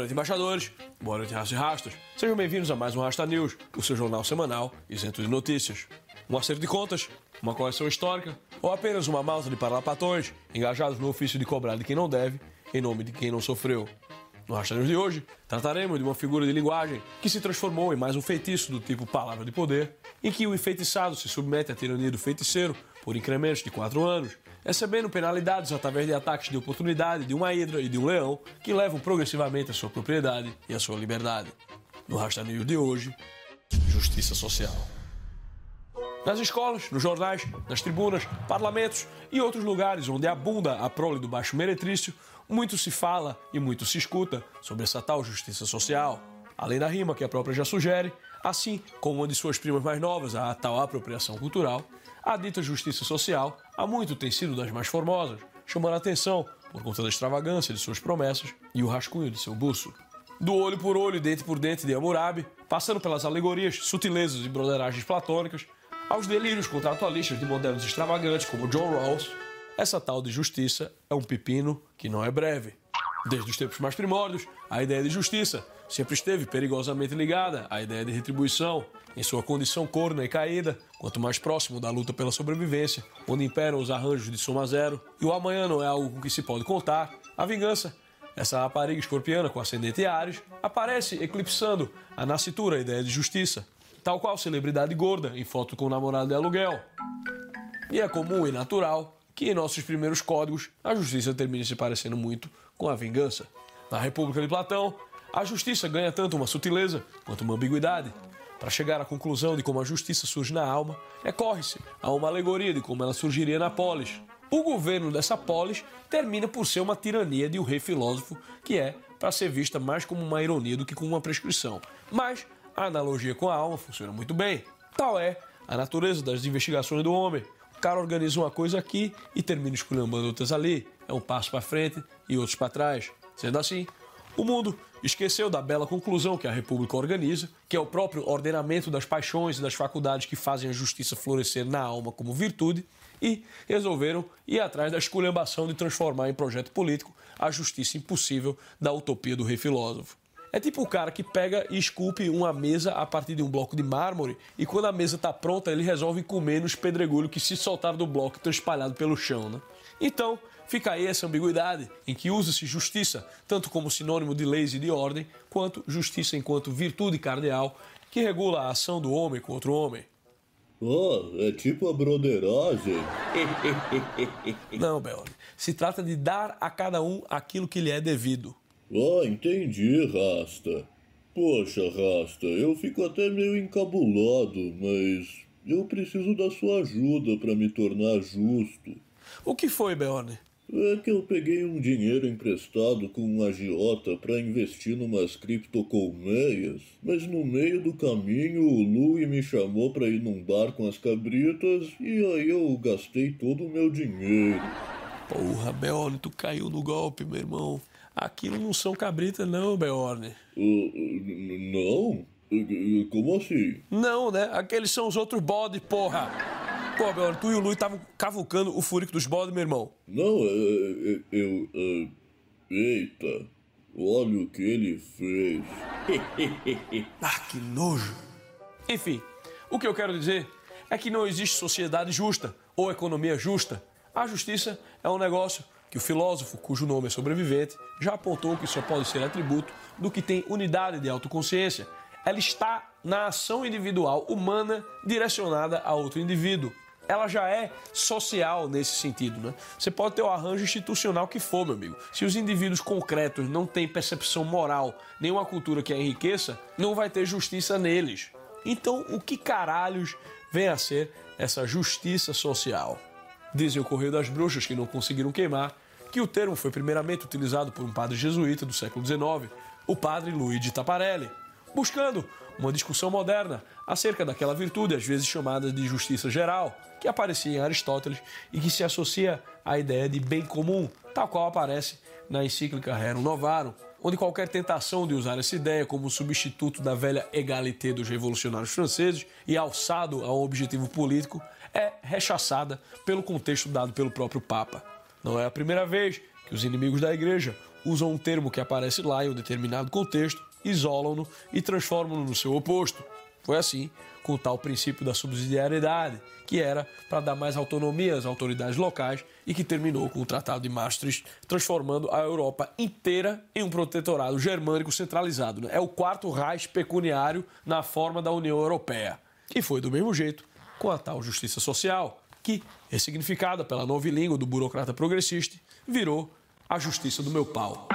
Noite, embaixadores. Boa noite, rastros e rastros. Sejam bem-vindos a mais um Rasta News, o seu jornal semanal isento de notícias. Um acerto de contas, uma correção histórica ou apenas uma malta de parlapatões engajados no ofício de cobrar de quem não deve, em nome de quem não sofreu. No Rasta News de hoje, trataremos de uma figura de linguagem que se transformou em mais um feitiço do tipo palavra de poder, em que o enfeitiçado se submete à tirania do feiticeiro por incrementos de 4 anos, recebendo penalidades através de ataques de oportunidade de uma hidra e de um leão que levam progressivamente a sua propriedade e a sua liberdade. No Rasta News de hoje, justiça social. Nas escolas, nos jornais, nas tribunas, parlamentos e outros lugares onde abunda a prole do baixo meretrício, muito se fala e muito se escuta sobre essa tal justiça social. Além da rima que a própria já sugere, assim como uma de suas primas mais novas, a tal apropriação cultural, a dita justiça social há muito tem sido das mais formosas, chamando a atenção por conta da extravagância de suas promessas e o rascunho de seu buço. Do olho por olho e dente por dente de Hammurabi, passando pelas alegorias, sutilezas e broderagens platônicas, aos delírios contratualistas de modelos extravagantes como John Rawls, essa tal de justiça é um pepino que não é breve. Desde os tempos mais primórdios, a ideia de justiça sempre esteve perigosamente ligada à ideia de retribuição, em sua condição corna e caída, quanto mais próximo da luta pela sobrevivência, onde imperam os arranjos de soma zero, e o amanhã não é algo com que se pode contar, a vingança, essa rapariga escorpiana com ascendente Ares, aparece eclipsando a nascitura a ideia de justiça, tal qual celebridade gorda em foto com o namorado de aluguel. E é comum e natural que em nossos primeiros códigos a justiça termine se parecendo muito com a vingança. Na República de Platão, a justiça ganha tanto uma sutileza quanto uma ambiguidade. Para chegar à conclusão de como a justiça surge na alma, recorre-se a uma alegoria de como ela surgiria na polis. O governo dessa polis termina por ser uma tirania de um rei filósofo que é para ser vista mais como uma ironia do que como uma prescrição. Mas a analogia com a alma funciona muito bem. Tal é a natureza das investigações do homem. O cara organiza uma coisa aqui e termina esculhambando outras ali. É um passo para frente e outros para trás. Sendo assim, o mundo esqueceu da bela conclusão que a República organiza, que é o próprio ordenamento das paixões e das faculdades que fazem a justiça florescer na alma como virtude, e resolveram ir atrás da esculhambação de transformar em projeto político a justiça impossível da utopia do rei filósofo. É tipo o cara que pega e esculpe uma mesa a partir de um bloco de mármore e quando a mesa está pronta ele resolve comer nos pedregulhos que se soltaram do bloco e estão espalhados pelo chão. Né? Então, fica aí essa ambiguidade em que usa-se justiça tanto como sinônimo de leis e de ordem, quanto justiça enquanto virtude cardeal que regula a ação do homem contra o homem. Oh, é tipo a broderagem. Não, Belli. Se trata de dar a cada um aquilo que lhe é devido. Ah, entendi, Rasta. Poxa, Rasta, eu fico até meio encabulado, mas eu preciso da sua ajuda para me tornar justo. O que foi, Beorne? É que eu peguei um dinheiro emprestado com um agiota para investir numas criptocolmeias, mas no meio do caminho o Louie me chamou para ir num bar com as cabritas e aí eu gastei todo o meu dinheiro. Porra, Beorne, tu caiu no golpe, meu irmão. Aquilo não são cabritas, não, Beorne. Uh, não? Como assim? Não, né? Aqueles são os outros bodes, porra. Pô, Beorne, tu e o Lui estavam cavucando o fúrico dos bodes, meu irmão. Não, eu. eu, eu eita, olha o que ele fez. ah, que nojo. Enfim, o que eu quero dizer é que não existe sociedade justa ou economia justa. A justiça é um negócio que o filósofo, cujo nome é sobrevivente, já apontou que só pode ser atributo do que tem unidade de autoconsciência. Ela está na ação individual humana direcionada a outro indivíduo. Ela já é social nesse sentido, né? Você pode ter o arranjo institucional que for, meu amigo. Se os indivíduos concretos não têm percepção moral, nenhuma cultura que a enriqueça, não vai ter justiça neles. Então, o que caralhos vem a ser essa justiça social? Dizem o Correio das Bruxas que não conseguiram queimar que o termo foi primeiramente utilizado por um padre jesuíta do século XIX, o padre Luigi Taparelli, buscando uma discussão moderna acerca daquela virtude, às vezes chamada de justiça geral, que aparecia em Aristóteles e que se associa à ideia de bem comum, tal qual aparece na encíclica Rerum Novarum, onde qualquer tentação de usar essa ideia como substituto da velha égalité dos revolucionários franceses e alçado a um objetivo político é rechaçada pelo contexto dado pelo próprio Papa. Não é a primeira vez que os inimigos da igreja usam um termo que aparece lá em um determinado contexto, isolam-no e transformam-no no seu oposto. Foi assim com o tal princípio da subsidiariedade, que era para dar mais autonomia às autoridades locais e que terminou com o Tratado de Maastricht, transformando a Europa inteira em um protetorado germânico centralizado. Né? É o quarto Reich pecuniário na forma da União Europeia. E foi do mesmo jeito com a tal justiça social, que, ressignificada pela nova língua do burocrata progressista, virou a justiça do meu pau.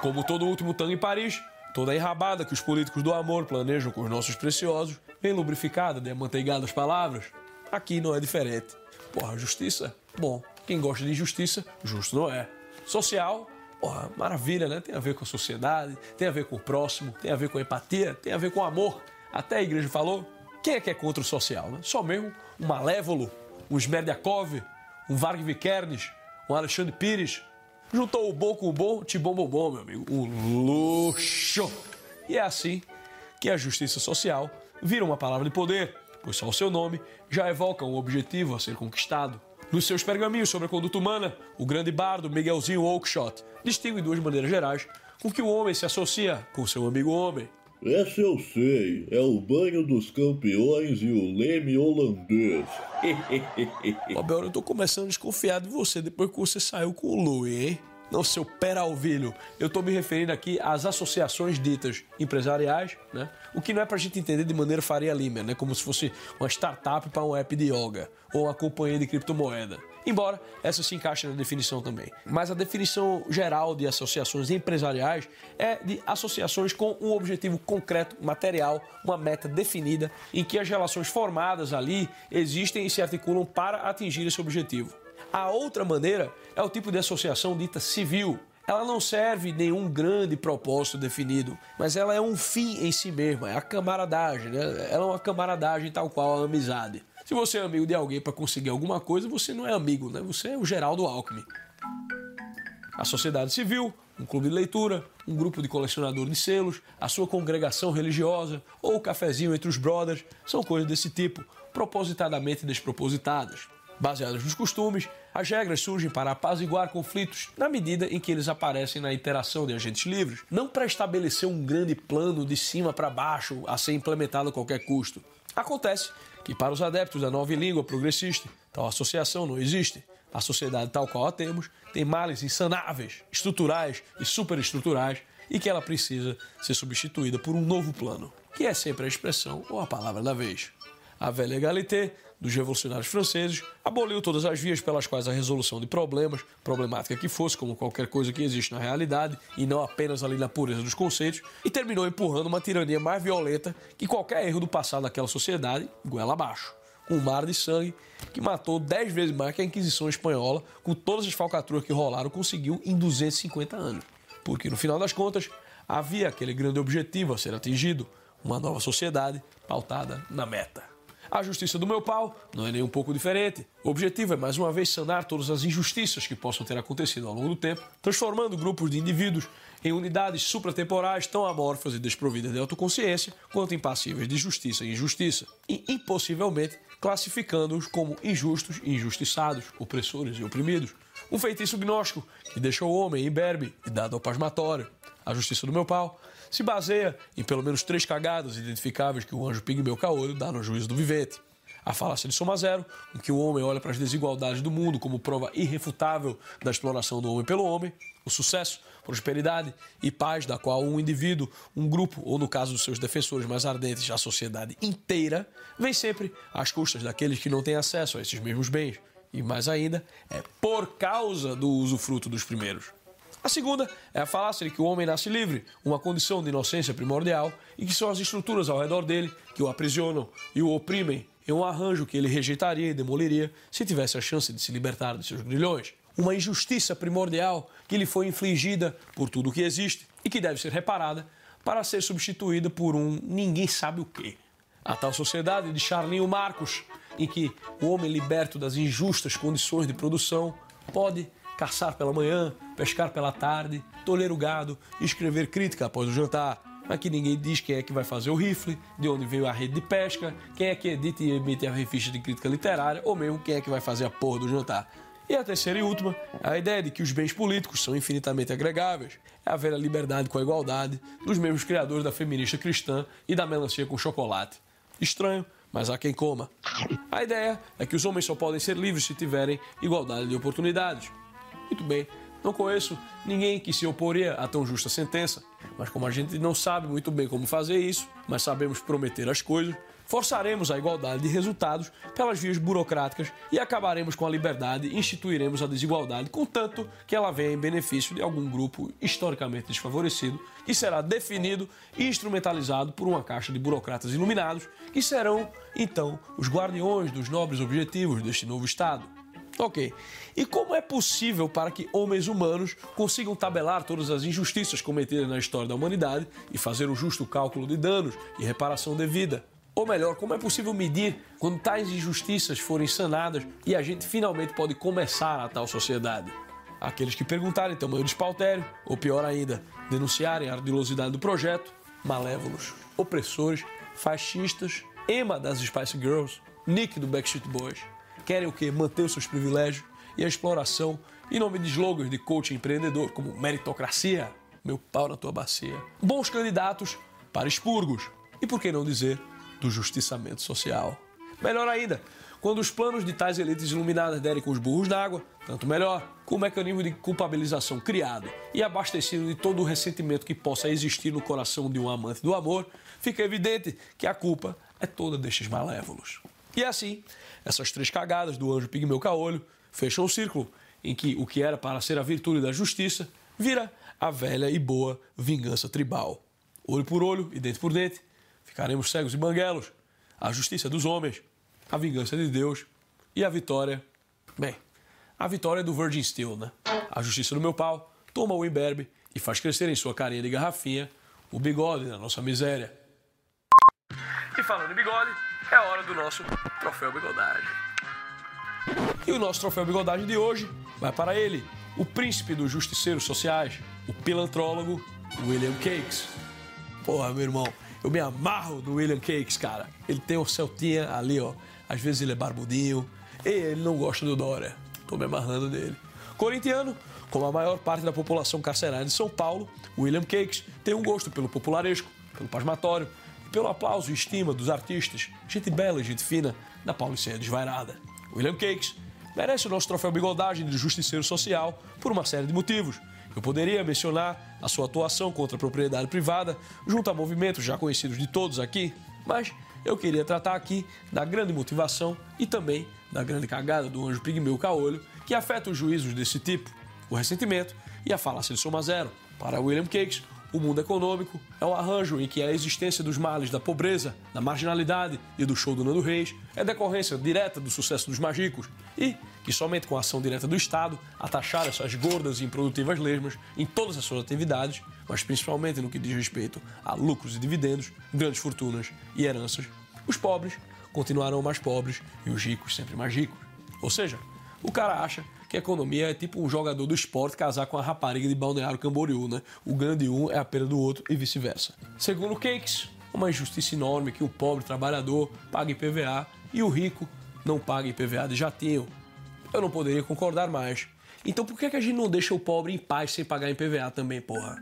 Como todo último tango em Paris, toda a enrabada que os políticos do amor planejam com os nossos preciosos, vem lubrificada de amanteigadas palavras, aqui não é diferente. Porra, justiça? Bom, quem gosta de justiça, justo não é. Social? Porra, maravilha, né? Tem a ver com a sociedade, tem a ver com o próximo, tem a ver com a empatia, tem a ver com o amor. Até a igreja falou. Quem é que é contra o social, né? Só mesmo um Malévolo, um Smerdiakov, um Varg Vikernes, um Alexandre Pires. Juntou o bom com o bom, te bom, bom, bom, meu amigo. Um luxo! E é assim que a justiça social vira uma palavra de poder, pois só o seu nome já evoca um objetivo a ser conquistado. Nos seus pergaminhos sobre a conduta humana, o grande bardo Miguelzinho Oakeshott distingue duas maneiras gerais com que o homem se associa com seu amigo homem. Essa eu sei, é o banho dos campeões e o leme holandês. Abel, eu tô começando a desconfiar de você depois que você saiu com o Louis, hein? Não, seu peralvilho. Eu estou me referindo aqui às associações ditas empresariais, né? O que não é para a gente entender de maneira Faria Lima, né? Como se fosse uma startup para um app de yoga ou uma companhia de criptomoeda. Embora essa se encaixe na definição também. Mas a definição geral de associações empresariais é de associações com um objetivo concreto, material, uma meta definida, em que as relações formadas ali existem e se articulam para atingir esse objetivo. A outra maneira é o tipo de associação dita civil. Ela não serve nenhum grande propósito definido, mas ela é um fim em si mesma, é a camaradagem, né? Ela é uma camaradagem tal qual a amizade. Se você é amigo de alguém para conseguir alguma coisa, você não é amigo, né? Você é o Geraldo Alckmin. A sociedade civil, um clube de leitura, um grupo de colecionador de selos, a sua congregação religiosa ou o cafezinho entre os brothers são coisas desse tipo, propositadamente despropositadas. Baseadas nos costumes, as regras surgem para apaziguar conflitos na medida em que eles aparecem na interação de agentes livres, não para estabelecer um grande plano de cima para baixo a ser implementado a qualquer custo. Acontece que, para os adeptos da nova língua progressista, tal associação não existe. A sociedade tal qual a temos tem males insanáveis, estruturais e superestruturais, e que ela precisa ser substituída por um novo plano, que é sempre a expressão ou a palavra da vez. A velha égalité dos revolucionários franceses, aboliu todas as vias pelas quais a resolução de problemas, problemática que fosse, como qualquer coisa que existe na realidade, e não apenas ali na pureza dos conceitos, e terminou empurrando uma tirania mais violenta que qualquer erro do passado daquela sociedade, goela abaixo. Um mar de sangue que matou dez vezes mais que a Inquisição Espanhola, com todas as falcatruas que rolaram, conseguiu em 250 anos. Porque, no final das contas, havia aquele grande objetivo a ser atingido, uma nova sociedade pautada na meta. A justiça do meu pau não é nem um pouco diferente. O objetivo é mais uma vez sanar todas as injustiças que possam ter acontecido ao longo do tempo, transformando grupos de indivíduos em unidades supratemporais tão amorfas e desprovidas de autoconsciência quanto impassíveis de justiça e injustiça, e impossivelmente classificando-os como injustos e injustiçados, opressores e oprimidos. Um feitiço gnóstico que deixa o homem imberbe e dado ao pasmatório. A justiça do meu pau se baseia em pelo menos três cagadas identificáveis que o anjo pigmeu caolho dá no juízo do vivente. a falácia de soma zero, em que o homem olha para as desigualdades do mundo como prova irrefutável da exploração do homem pelo homem, o sucesso, prosperidade e paz da qual um indivíduo, um grupo ou, no caso dos seus defensores mais ardentes, a sociedade inteira, vem sempre às custas daqueles que não têm acesso a esses mesmos bens. E mais ainda, é por causa do usufruto dos primeiros. A segunda é a falácia de que o homem nasce livre, uma condição de inocência primordial, e que são as estruturas ao redor dele que o aprisionam e o oprimem em um arranjo que ele rejeitaria e demoliria se tivesse a chance de se libertar de seus grilhões. Uma injustiça primordial que lhe foi infligida por tudo o que existe e que deve ser reparada para ser substituída por um ninguém sabe o quê. A tal sociedade de Charlinho Marcos, em que o homem liberto das injustas condições de produção pode caçar pela manhã, pescar pela tarde, tolher o gado escrever crítica após o jantar. Aqui ninguém diz quem é que vai fazer o rifle, de onde veio a rede de pesca, quem é que edita e emite a revista de crítica literária, ou mesmo quem é que vai fazer a porra do jantar. E a terceira e última, a ideia de que os bens políticos são infinitamente agregáveis. É a velha liberdade com a igualdade dos mesmos criadores da feminista cristã e da melancia com chocolate. Estranho, mas há quem coma. A ideia é que os homens só podem ser livres se tiverem igualdade de oportunidades. Muito bem, não conheço ninguém que se oporia a tão justa sentença, mas como a gente não sabe muito bem como fazer isso, mas sabemos prometer as coisas, forçaremos a igualdade de resultados pelas vias burocráticas e acabaremos com a liberdade e instituiremos a desigualdade, contanto que ela venha em benefício de algum grupo historicamente desfavorecido, que será definido e instrumentalizado por uma caixa de burocratas iluminados, que serão, então, os guardiões dos nobres objetivos deste novo Estado. Ok. E como é possível para que homens humanos consigam tabelar todas as injustiças cometidas na história da humanidade e fazer o justo cálculo de danos e reparação devida? Ou melhor, como é possível medir quando tais injustiças forem sanadas e a gente finalmente pode começar a tal sociedade? Aqueles que perguntarem tamanho de espaltério, ou pior ainda, denunciarem a ardilosidade do projeto, malévolos, opressores, fascistas, Emma das Spice Girls, Nick do Backstreet Boys querem o quê? Manter os seus privilégios e a exploração em nome de slogans de coaching empreendedor, como meritocracia, meu pau na tua bacia. Bons candidatos para expurgos e, por que não dizer, do justiçamento social. Melhor ainda, quando os planos de tais elites iluminadas derem com os burros na água, tanto melhor, com o mecanismo de culpabilização criado e abastecido de todo o ressentimento que possa existir no coração de um amante do amor, fica evidente que a culpa é toda destes malévolos. E assim, essas três cagadas do anjo pigmeu caolho fecham o círculo em que o que era para ser a virtude da justiça vira a velha e boa vingança tribal. Olho por olho e dente por dente, ficaremos cegos e banguelos. A justiça dos homens, a vingança de Deus e a vitória. Bem, a vitória é do Virgin Steel, né? A justiça do meu pau toma o imberbe e faz crescer em sua carinha de garrafinha o bigode da nossa miséria. E falando em bigode, é hora do nosso troféu bigodagem. E o nosso troféu bigodagem de hoje vai para ele, o príncipe dos justiceiros sociais, o pilantrólogo William Cakes. Porra, meu irmão, eu me amarro do William Cakes, cara. Ele tem o Celtinha ali, ó. Às vezes ele é barbudinho. E ele não gosta do Dória. Tô me amarrando dele. Corintiano, como a maior parte da população carcerária de São Paulo, William Cakes tem um gosto pelo popularesco, pelo pasmatório, pelo aplauso e estima dos artistas, gente bela e gente fina, da Pauliceia desvairada. William Cakes merece o nosso troféu bigodagem de justiceiro social por uma série de motivos. Eu poderia mencionar a sua atuação contra a propriedade privada, junto a movimentos já conhecidos de todos aqui, mas eu queria tratar aqui da grande motivação e também da grande cagada do anjo pigmeu caolho que afeta os juízos desse tipo, o ressentimento e a falácia de soma zero. Para William Cakes, o mundo econômico é um arranjo em que a existência dos males da pobreza, da marginalidade e do show do Nando Reis é decorrência direta do sucesso dos magicos e que somente com a ação direta do Estado, a taxar essas gordas e improdutivas lesmas em todas as suas atividades, mas principalmente no que diz respeito a lucros e dividendos, grandes fortunas e heranças, os pobres continuarão mais pobres e os ricos sempre mais ricos. Ou seja, o cara acha que economia é tipo um jogador do esporte casar com a rapariga de Balneário Camboriú, né? O ganho de um é a perda do outro e vice-versa. Segundo Cakes, uma injustiça enorme que o pobre trabalhador pague IPVA e o rico não pague IPVA de jatinho. Eu não poderia concordar mais. Então por que, que a gente não deixa o pobre em paz sem pagar IPVA também, porra?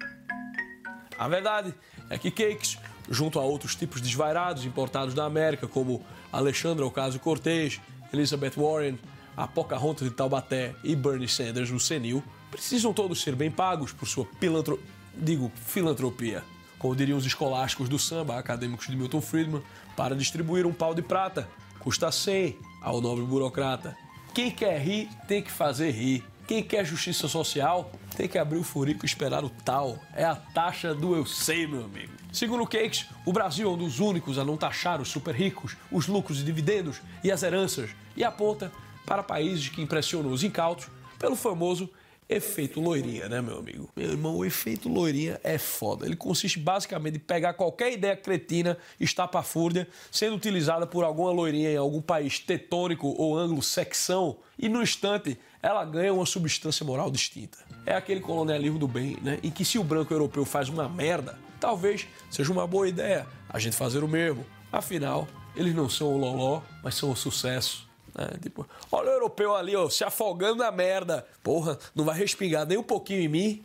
A verdade é que Cakes junto a outros tipos de desvairados importados da América, como Alexandra Ocasio-Cortez, Elizabeth Warren, a Pocahontas de Taubaté e Bernie Sanders, o senil, precisam todos ser bem pagos por sua pilantro... digo, filantropia. Como diriam os escolásticos do samba, acadêmicos de Milton Friedman, para distribuir um pau de prata, custa 100 ao nobre burocrata. Quem quer rir tem que fazer rir. Quem quer justiça social tem que abrir o furico e esperar o tal. É a taxa do eu sei, meu amigo. Segundo o Cakes, o Brasil é um dos únicos a não taxar os super ricos, os lucros e dividendos e as heranças, e aponta para países que impressionam os incautos pelo famoso efeito loirinha, né, meu amigo? Meu irmão, o efeito loirinha é foda. Ele consiste basicamente em pegar qualquer ideia cretina, estapafúrdia, sendo utilizada por alguma loirinha em algum país tetônico ou anglo-sexão, e no instante ela ganha uma substância moral distinta. É aquele colonialismo do bem, né? Em que se o branco europeu faz uma merda, talvez seja uma boa ideia a gente fazer o mesmo. Afinal, eles não são o loló, mas são o sucesso. É, tipo, olha o europeu ali, ó, se afogando na merda. Porra, não vai respingar nem um pouquinho em mim.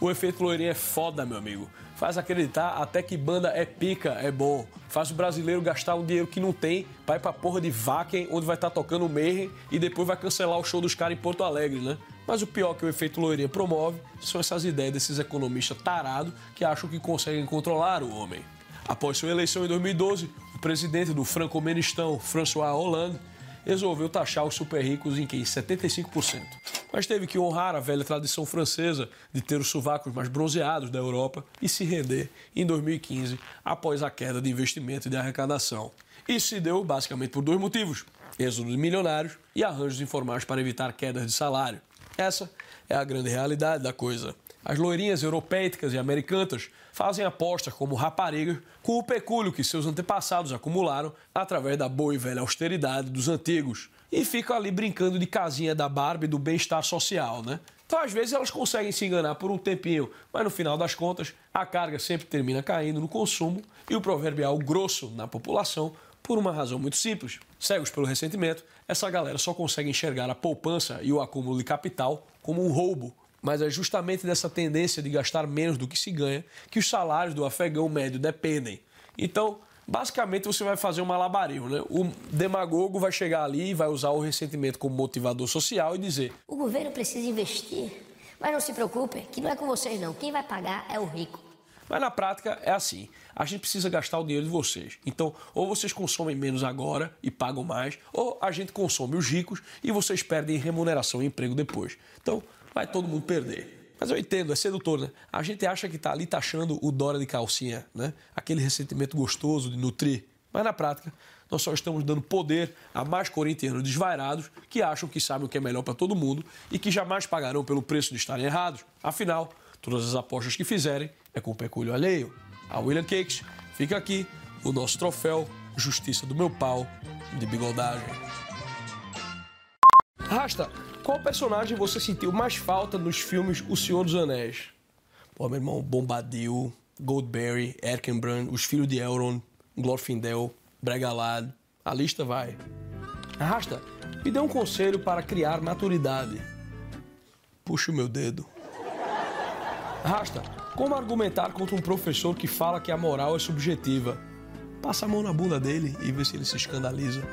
O efeito loirinho é foda, meu amigo. Faz acreditar até que banda é pica, é bom. Faz o brasileiro gastar um dinheiro que não tem pra ir pra porra de Vaken, onde vai estar tá tocando o Mayhem e depois vai cancelar o show dos caras em Porto Alegre, né? Mas o pior que o efeito loirinha promove são essas ideias desses economistas tarados que acham que conseguem controlar o homem. Após sua eleição em 2012, o presidente do Franco-Menistão, François Hollande, resolveu taxar os super ricos em que? 75%. Mas teve que honrar a velha tradição francesa de ter os sovacos mais bronzeados da Europa e se render em 2015 após a queda de investimento e de arrecadação. Isso se deu basicamente por dois motivos: êxodo de milionários e arranjos informais para evitar quedas de salário. Essa é a grande realidade da coisa. As loirinhas europeicas e americanas fazem apostas como raparigas com o pecúlio que seus antepassados acumularam através da boa e velha austeridade dos antigos e ficam ali brincando de casinha da Barbie do bem-estar social, né? Então, às vezes, elas conseguem se enganar por um tempinho, mas no final das contas, a carga sempre termina caindo no consumo e o proverbial grosso na população por uma razão muito simples. Cegos pelo ressentimento, essa galera só consegue enxergar a poupança e o acúmulo de capital como um roubo mas é justamente dessa tendência de gastar menos do que se ganha que os salários do afegão médio dependem. Então, basicamente, você vai fazer um malabarismo. Né? O demagogo vai chegar ali e vai usar o ressentimento como motivador social e dizer: O governo precisa investir. Mas não se preocupe, que não é com vocês, não. Quem vai pagar é o rico. Mas na prática é assim: a gente precisa gastar o dinheiro de vocês. Então, ou vocês consomem menos agora e pagam mais, ou a gente consome os ricos e vocês perdem remuneração e emprego depois. Então, vai todo mundo perder. Mas eu entendo, é sedutor, né? A gente acha que está ali taxando o Dora de calcinha, né? Aquele ressentimento gostoso de nutrir. Mas na prática, nós só estamos dando poder a mais corintianos desvairados que acham que sabem o que é melhor para todo mundo e que jamais pagarão pelo preço de estarem errados. Afinal, todas as apostas que fizerem é com o pecúlio alheio. A William Cakes fica aqui o nosso troféu Justiça do Meu Pau de bigodagem. Rasta, qual personagem você sentiu mais falta nos filmes O Senhor dos Anéis? Pô, meu irmão, Bombadil, Goldberry, Erkenbrand, Os Filhos de Elrond, Glorfindel, Bregalad. A lista vai. Arrasta, me dê um conselho para criar maturidade. Puxa o meu dedo. Arrasta, como argumentar contra um professor que fala que a moral é subjetiva? Passa a mão na bunda dele e vê se ele se escandaliza.